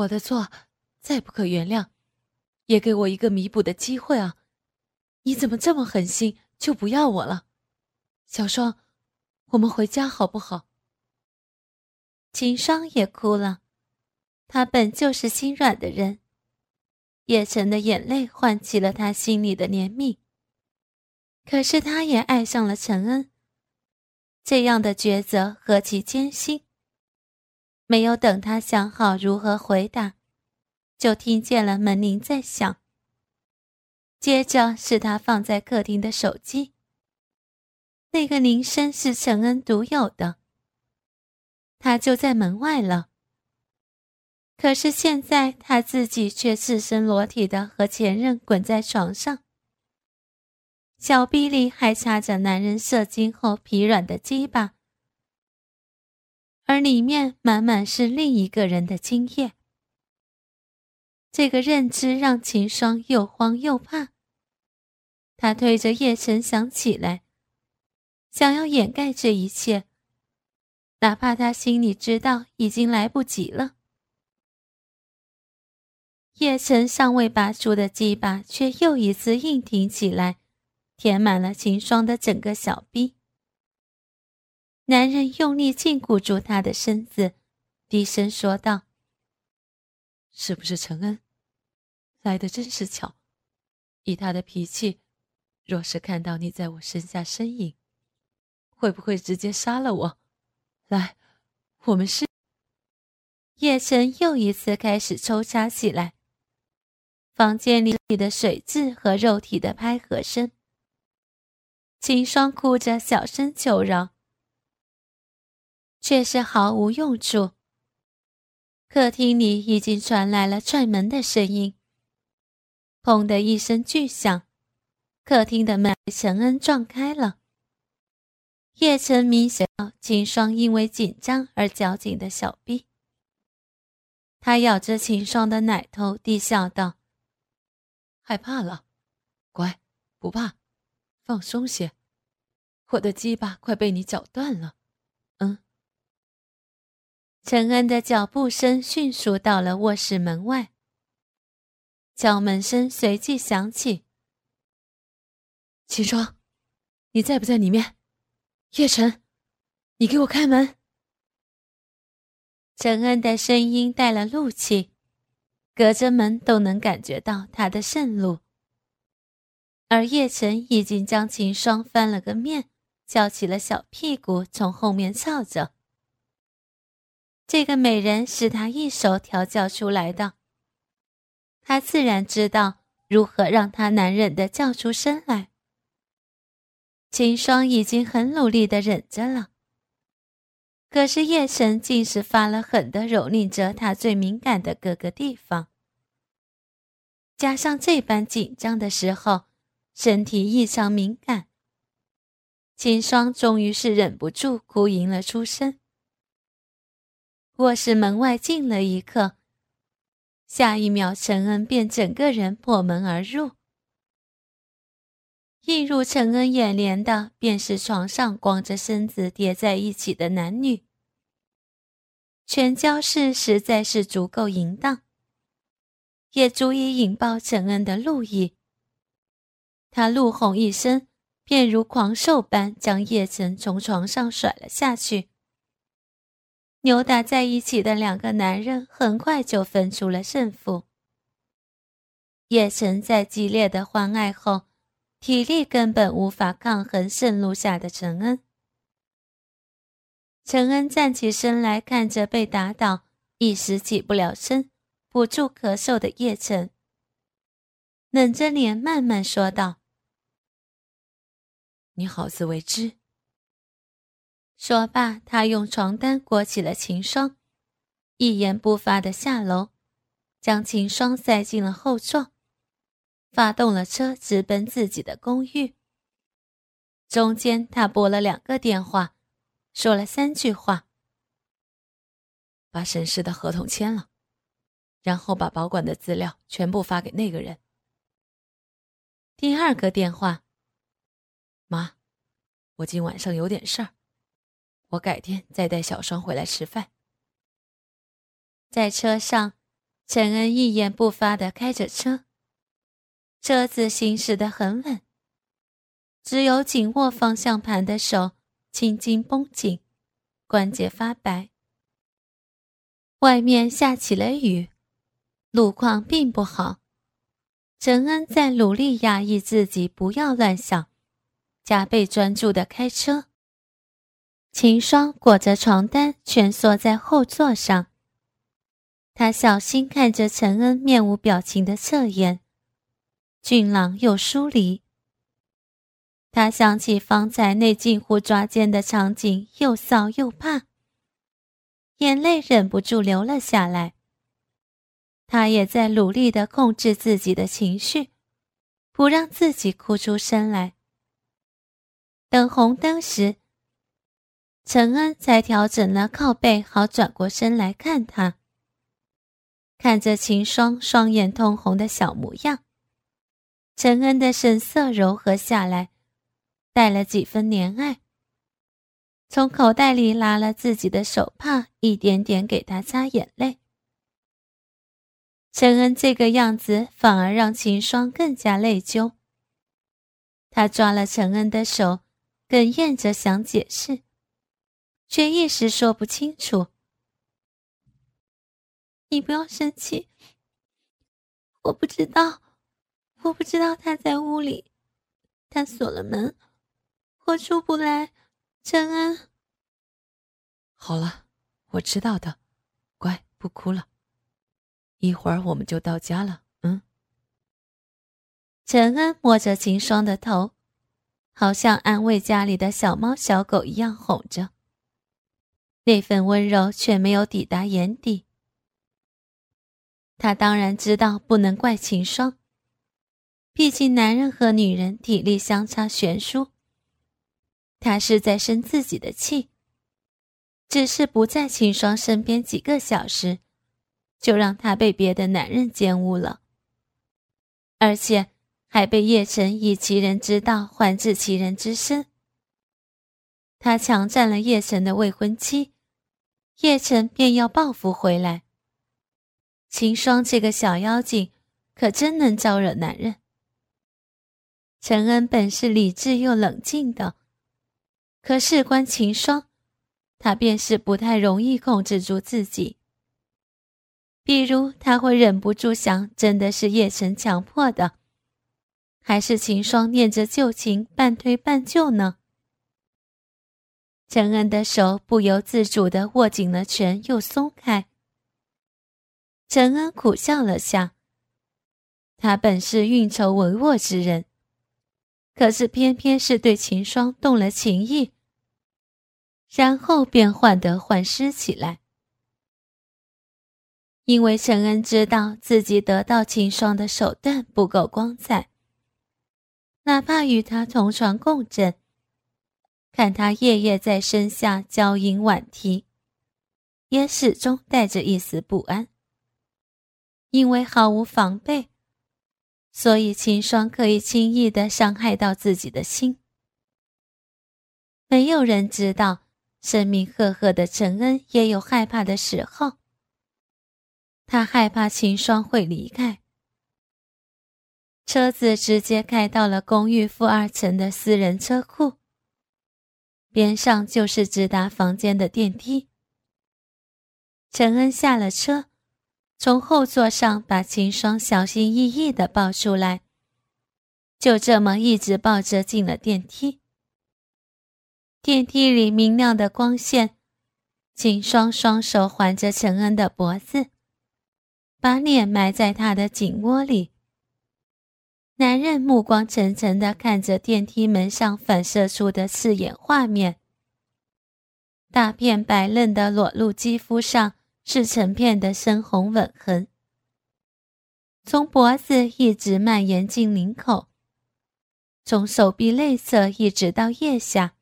我的错再不可原谅，也给我一个弥补的机会啊！你怎么这么狠心，就不要我了？小双，我们回家好不好？秦霜也哭了，他本就是心软的人。叶晨的眼泪唤起了他心里的怜悯，可是他也爱上了陈恩。这样的抉择何其艰辛！没有等他想好如何回答，就听见了门铃在响。接着是他放在客厅的手机。那个铃声是陈恩独有的。他就在门外了。可是现在他自己却赤身裸体的和前任滚在床上，小臂里还插着男人射精后疲软的鸡巴，而里面满满是另一个人的精液。这个认知让秦霜又慌又怕。他推着叶晨想起来，想要掩盖这一切。哪怕他心里知道已经来不及了，叶晨尚未拔出的鸡巴却又一次硬挺起来，填满了秦霜的整个小臂。男人用力禁锢住她的身子，低声说道：“是不是陈恩？来的真是巧。以他的脾气，若是看到你在我身下呻吟，会不会直接杀了我？”来，我们是。叶晨又一次开始抽插起来。房间里的水渍和肉体的拍合声。秦霜哭着小声求饶，却是毫无用处。客厅里已经传来了踹门的声音。砰的一声巨响，客厅的门被陈恩撞开了。叶晨明显秦霜因为紧张而绞紧的小臂，他咬着秦霜的奶头，低笑道：“害怕了，乖，不怕，放松些。我的鸡巴快被你绞断了。”陈恩的脚步声迅速到了卧室门外，敲门声随即响起。秦霜，你在不在里面？叶晨，你给我开门！陈恩的声音带了怒气，隔着门都能感觉到他的盛怒。而叶晨已经将秦霜翻了个面，翘起了小屁股，从后面翘着。这个美人是他一手调教出来的，他自然知道如何让他难忍的叫出声来。秦霜已经很努力的忍着了，可是夜神竟是发了狠的蹂躏着他最敏感的各个地方，加上这般紧张的时候，身体异常敏感。秦霜终于是忍不住哭吟了出声。卧室门外静了一刻，下一秒陈恩便整个人破门而入。映入陈恩眼帘的，便是床上光着身子叠在一起的男女。全交式实在是足够淫荡，也足以引爆陈恩的怒意。他怒吼一声，便如狂兽般将叶晨从床上甩了下去。扭打在一起的两个男人很快就分出了胜负。叶晨在激烈的欢爱后。体力根本无法抗衡盛怒下的陈恩。陈恩站起身来，看着被打倒、一时起不了身、不住咳嗽的叶晨，冷着脸慢慢说道：“你好自为之。”说罢，他用床单裹起了秦霜，一言不发的下楼，将秦霜塞进了后座。发动了车，直奔自己的公寓。中间，他拨了两个电话，说了三句话：“把沈氏的合同签了，然后把保管的资料全部发给那个人。”第二个电话：“妈，我今晚上有点事儿，我改天再带小双回来吃饭。”在车上。陈恩一言不发的开着车，车子行驶的很稳，只有紧握方向盘的手轻轻绷紧，关节发白。外面下起了雨，路况并不好。陈恩在努力压抑自己，不要乱想，加倍专注的开车。秦霜裹着床单蜷缩在后座上。他小心看着陈恩面无表情的侧颜，俊朗又疏离。他想起方才那近乎抓奸的场景，又臊又怕，眼泪忍不住流了下来。他也在努力的控制自己的情绪，不让自己哭出声来。等红灯时，陈恩才调整了靠背，好转过身来看他。看着秦霜双眼通红的小模样，陈恩的神色柔和下来，带了几分怜爱。从口袋里拿了自己的手帕，一点点给他擦眼泪。陈恩这个样子反而让秦霜更加内疚。他抓了陈恩的手，哽咽着想解释，却一时说不清楚。你不要生气，我不知道，我不知道他在屋里，他锁了门，我出不来。陈恩，好了，我知道的，乖，不哭了，一会儿我们就到家了。嗯。陈恩摸着秦霜的头，好像安慰家里的小猫小狗一样哄着，那份温柔却没有抵达眼底。他当然知道不能怪秦霜，毕竟男人和女人体力相差悬殊。他是在生自己的气，只是不在秦霜身边几个小时，就让他被别的男人奸污了，而且还被叶晨以其人之道还治其人之身。他强占了叶晨的未婚妻，叶晨便要报复回来。秦霜这个小妖精，可真能招惹男人。陈恩本是理智又冷静的，可事关秦霜，他便是不太容易控制住自己。比如，他会忍不住想：真的是叶晨强迫的，还是秦霜念着旧情半推半就呢？陈恩的手不由自主地握紧了拳，又松开。陈恩苦笑了下。他本是运筹帷幄之人，可是偏偏是对秦霜动了情意，然后便患得患失起来。因为陈恩知道自己得到秦霜的手段不够光彩，哪怕与他同床共枕，看他夜夜在身下娇吟婉啼，也始终带着一丝不安。因为毫无防备，所以秦霜可以轻易的伤害到自己的心。没有人知道，声名赫赫的陈恩也有害怕的时候。他害怕秦霜会离开。车子直接开到了公寓负二层的私人车库，边上就是直达房间的电梯。陈恩下了车。从后座上把秦霜小心翼翼地抱出来，就这么一直抱着进了电梯。电梯里明亮的光线，秦霜双手环着陈恩的脖子，把脸埋在他的颈窝里。男人目光沉沉地看着电梯门上反射出的刺眼画面，大片白嫩的裸露肌肤上。是成片的深红吻痕，从脖子一直蔓延进领口，从手臂内侧一直到腋下，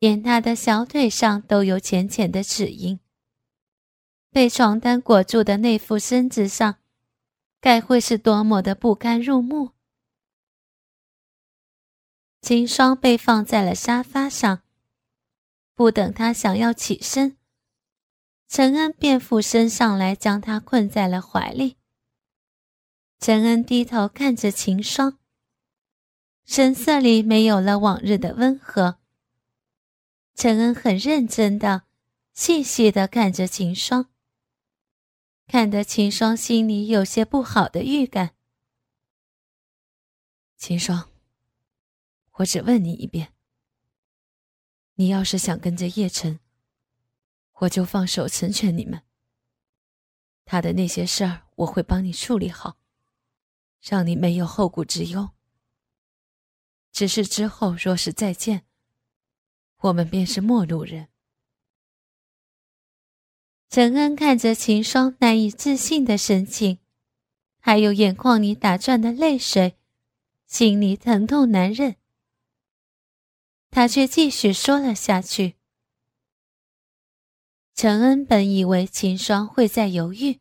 连他的小腿上都有浅浅的齿印。被床单裹住的那副身子上，该会是多么的不堪入目。秦霜被放在了沙发上，不等他想要起身。陈恩便俯身上来，将她困在了怀里。陈恩低头看着秦霜，神色里没有了往日的温和。陈恩很认真的、细细的看着秦霜，看得秦霜心里有些不好的预感。秦霜，我只问你一遍：你要是想跟着叶晨，我就放手成全你们。他的那些事儿，我会帮你处理好。让你没有后顾之忧。只是之后若是再见，我们便是陌路人。陈恩看着秦霜难以置信的神情，还有眼眶里打转的泪水，心里疼痛难忍。他却继续说了下去。陈恩本以为秦霜会在犹豫。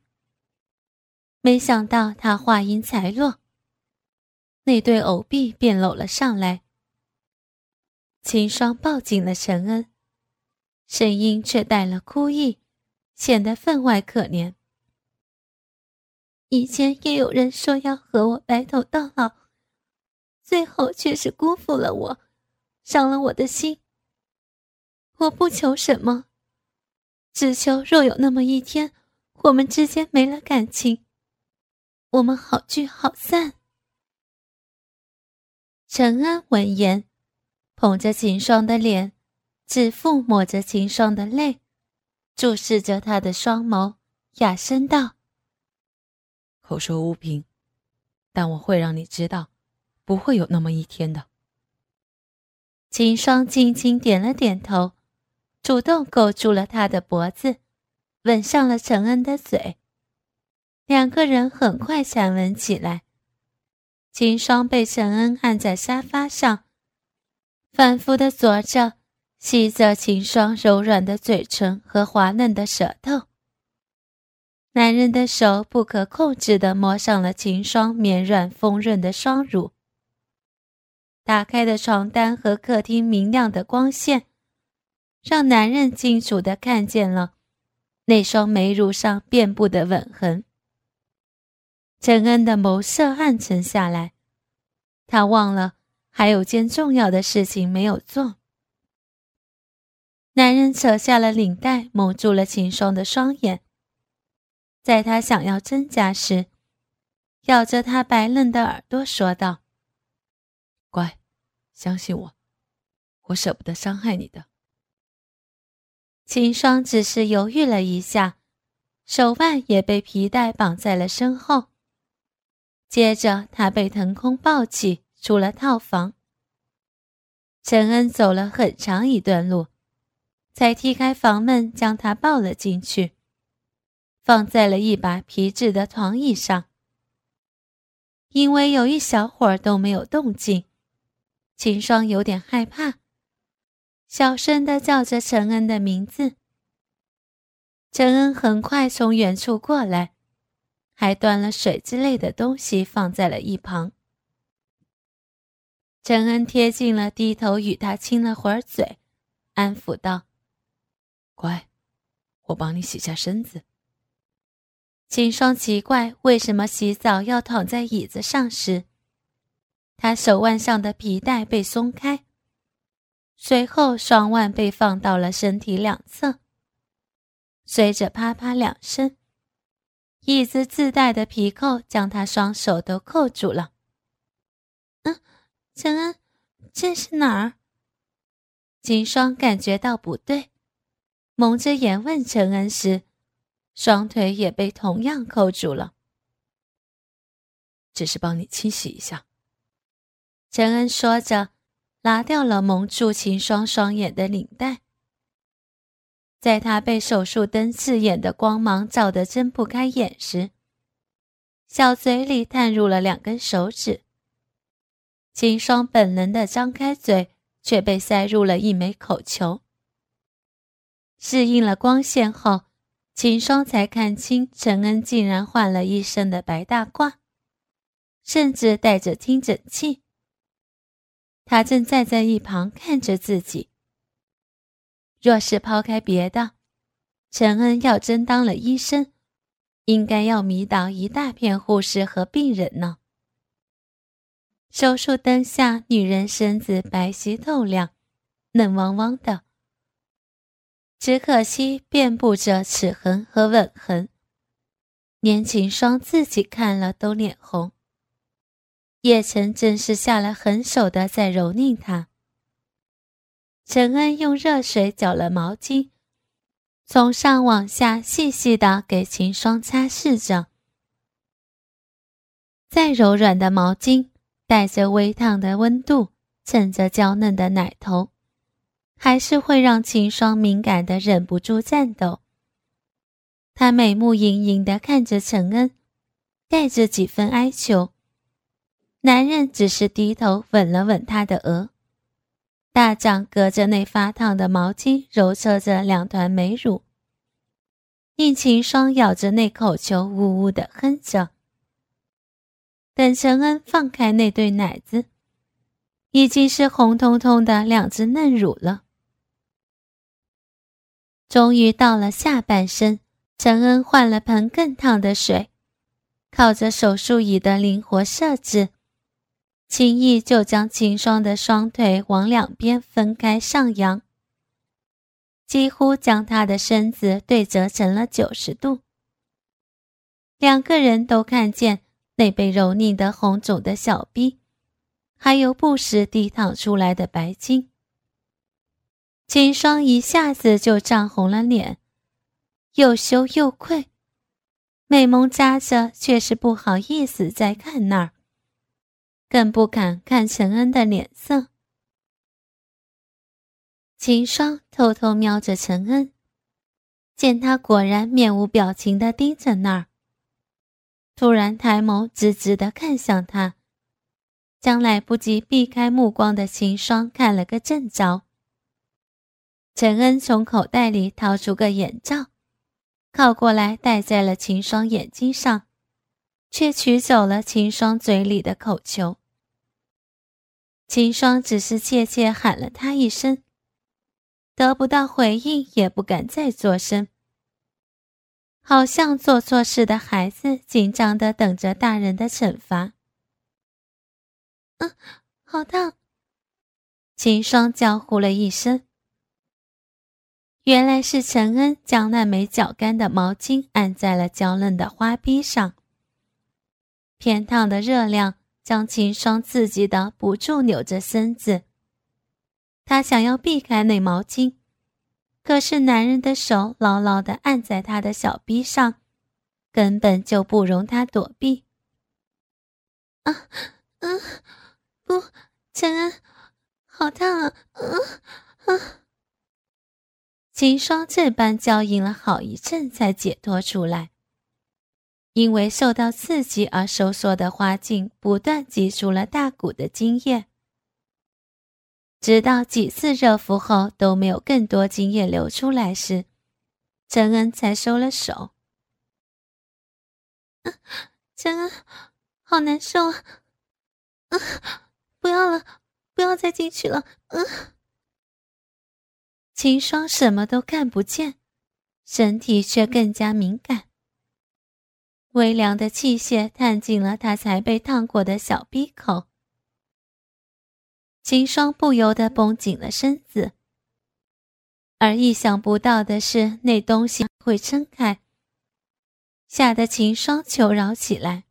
没想到他话音才落，那对藕臂便搂了上来。秦霜抱紧了陈恩，声音却带了哭意，显得分外可怜。以前也有人说要和我白头到老，最后却是辜负了我，伤了我的心。我不求什么，只求若有那么一天，我们之间没了感情。我们好聚好散。陈安闻言，捧着秦霜的脸，指腹抹着秦霜的泪，注视着他的双眸，哑声道：“口说无凭，但我会让你知道，不会有那么一天的。”秦霜轻轻点了点头，主动勾住了他的脖子，吻上了陈恩的嘴。两个人很快缠吻起来。秦霜被陈恩按在沙发上，反复的啄着、吸着秦霜柔软的嘴唇和滑嫩的舌头。男人的手不可控制的摸上了秦霜绵软丰润的双乳。打开的床单和客厅明亮的光线，让男人清楚的看见了那双眉乳上遍布的吻痕。陈恩的眸色暗沉下来，他忘了还有件重要的事情没有做。男人扯下了领带，蒙住了秦霜的双眼。在他想要挣扎时，咬着他白嫩的耳朵说道：“乖，相信我，我舍不得伤害你的。”秦霜只是犹豫了一下，手腕也被皮带绑在了身后。接着，他被腾空抱起，出了套房。陈恩走了很长一段路，才踢开房门，将他抱了进去，放在了一把皮质的床椅上。因为有一小会儿都没有动静，秦霜有点害怕，小声的叫着陈恩的名字。陈恩很快从远处过来。还端了水之类的东西放在了一旁。陈恩贴近了，低头与他亲了会儿嘴，安抚道：“乖，我帮你洗下身子。”秦霜奇怪为什么洗澡要躺在椅子上时，他手腕上的皮带被松开，随后双腕被放到了身体两侧，随着啪啪两声。椅子自带的皮扣将他双手都扣住了。嗯，陈恩，这是哪儿？秦霜感觉到不对，蒙着眼问陈恩时，双腿也被同样扣住了。只是帮你清洗一下。陈恩说着，拿掉了蒙住秦霜双眼的领带。在他被手术灯刺眼的光芒照得睁不开眼时，小嘴里探入了两根手指。秦霜本能的张开嘴，却被塞入了一枚口球。适应了光线后，秦霜才看清陈恩竟然换了一身的白大褂，甚至带着听诊器。他正站在一旁看着自己。若是抛开别的，陈恩要真当了医生，应该要迷倒一大片护士和病人呢。手术灯下，女人身子白皙透亮，嫩汪汪的，只可惜遍布着齿痕和吻痕。年轻霜自己看了都脸红。叶晨真是下了狠手的，在蹂躏他。陈恩用热水搅了毛巾，从上往下细细的给秦霜擦拭着。再柔软的毛巾。带着微烫的温度，蹭着娇嫩的奶头，还是会让秦霜敏感的忍不住颤抖。她美目盈盈的看着陈恩，带着几分哀求。男人只是低头吻了吻她的额，大掌隔着那发烫的毛巾揉搓着两团美乳，令秦霜咬着那口球，呜呜的哼着。等陈恩放开那对奶子，已经是红彤彤的两只嫩乳了。终于到了下半身，陈恩换了盆更烫的水，靠着手术椅的灵活设置，轻易就将秦霜的双腿往两边分开上扬，几乎将她的身子对折成了九十度。两个人都看见。那被蹂躏的红肿的小臂，还有不时滴淌出来的白精，秦霜一下子就涨红了脸，又羞又愧，美眸眨着，却是不好意思再看那儿，更不敢看陈恩的脸色。秦霜偷偷瞄着陈恩，见他果然面无表情的盯着那儿。突然抬眸，直直的看向他，将来不及避开目光的秦霜看了个正着。陈恩从口袋里掏出个眼罩，靠过来戴在了秦霜眼睛上，却取走了秦霜嘴里的口球。秦霜只是怯怯喊了他一声，得不到回应，也不敢再作声。好像做错事的孩子，紧张的等着大人的惩罚。嗯，好烫！秦霜叫呼了一声。原来是陈恩将那枚绞干的毛巾按在了娇嫩的花臂上。偏烫的热量将秦霜刺激的不住扭着身子。她想要避开那毛巾。可是男人的手牢牢地按在她的小臂上，根本就不容她躲避。啊，嗯，不，陈恩，好烫啊！嗯，啊！秦霜这般娇吟了好一阵，才解脱出来。因为受到刺激而收缩的花茎，不断挤出了大股的精液。直到几次热敷后都没有更多精液流出来时，陈恩才收了手。陈恩，好难受啊！不要了，不要再进去了。嗯。秦霜什么都看不见，身体却更加敏感。微凉的器械探进了他才被烫过的小鼻口。秦霜不由得绷紧了身子，而意想不到的是，那东西会撑开，吓得秦霜求饶起来。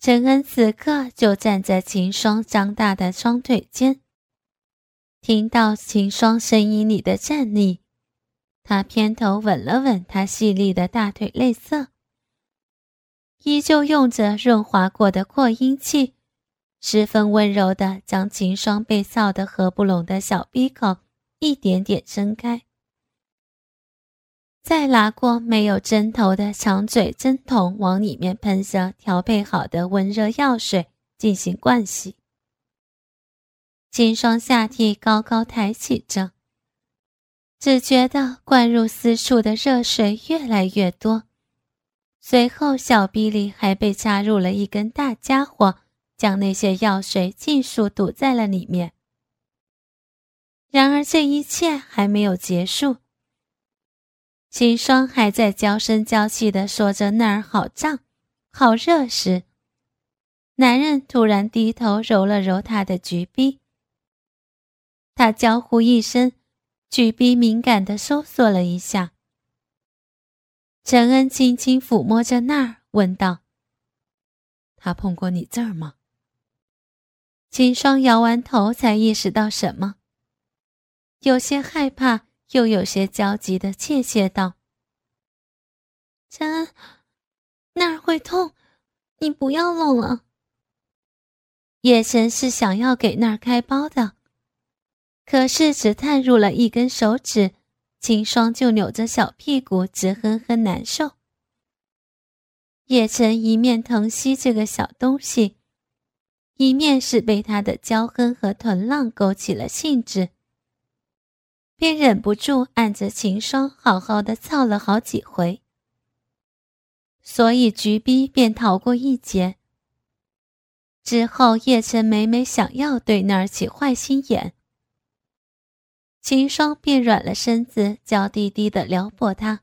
陈恩此刻就站在秦霜张大的双腿间，听到秦霜声音里的战栗，他偏头吻了吻她细腻的大腿内侧，依旧用着润滑过的扩音器。十分温柔地将秦霜被臊得合不拢的小鼻孔一点点睁开，再拿过没有针头的长嘴针筒往里面喷射调配好的温热药水进行灌洗。秦霜下体高高抬起着，只觉得灌入私处的热水越来越多，随后小臂里还被插入了一根大家伙。将那些药水尽数堵在了里面。然而这一切还没有结束，秦霜还在娇声娇气的说着那儿好胀、好热时，男人突然低头揉了揉她的橘臂。他娇呼一声，橘逼敏感的收缩了一下。陈恩轻轻抚摸着那儿，问道：“他碰过你这儿吗？”秦霜摇完头，才意识到什么，有些害怕。又有些焦急的怯怯道：“陈恩，那儿会痛，你不要弄了。”叶晨是想要给那儿开包的，可是只探入了一根手指，秦霜就扭着小屁股直哼哼难受。叶晨一面疼惜这个小东西，一面是被他的娇哼和臀浪勾起了兴致。便忍不住按着秦霜好好的操了好几回，所以橘逼便逃过一劫。之后叶晨每每想要对那儿起坏心眼，秦霜便软了身子，娇滴滴的撩拨他，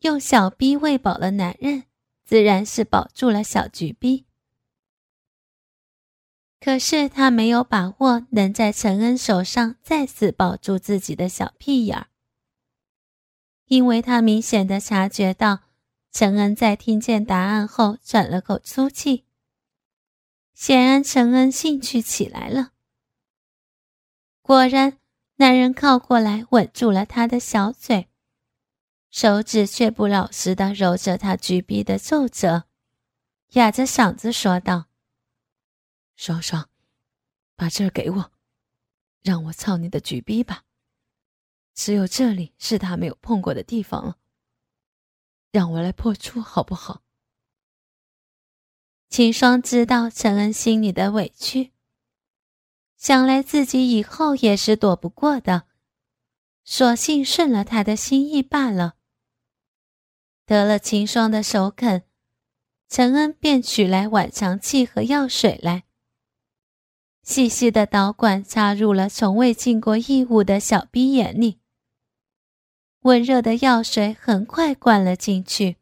用小逼喂饱了男人，自然是保住了小橘逼。可是他没有把握能在陈恩手上再次抱住自己的小屁眼儿，因为他明显的察觉到陈恩在听见答案后喘了口粗气，显然陈恩兴趣起来了。果然，男人靠过来吻住了他的小嘴，手指却不老实的揉着他橘逼的皱褶，哑着嗓子说道。双双，把这儿给我，让我操你的举逼吧。只有这里是他没有碰过的地方了，让我来破处好不好？秦霜知道陈恩心里的委屈，想来自己以后也是躲不过的，索性顺了他的心意罢了。得了秦霜的首肯，陈恩便取来晚肠器和药水来。细细的导管插入了从未进过异物的小逼眼里，温热的药水很快灌了进去。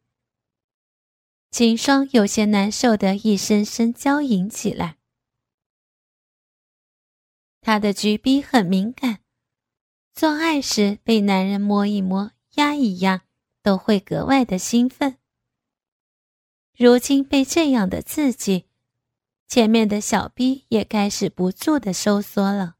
秦霜有些难受的一声声娇吟起来。她的橘逼很敏感，做爱时被男人摸一摸、压一压，都会格外的兴奋。如今被这样的刺激。前面的小逼也开始不住的收缩了。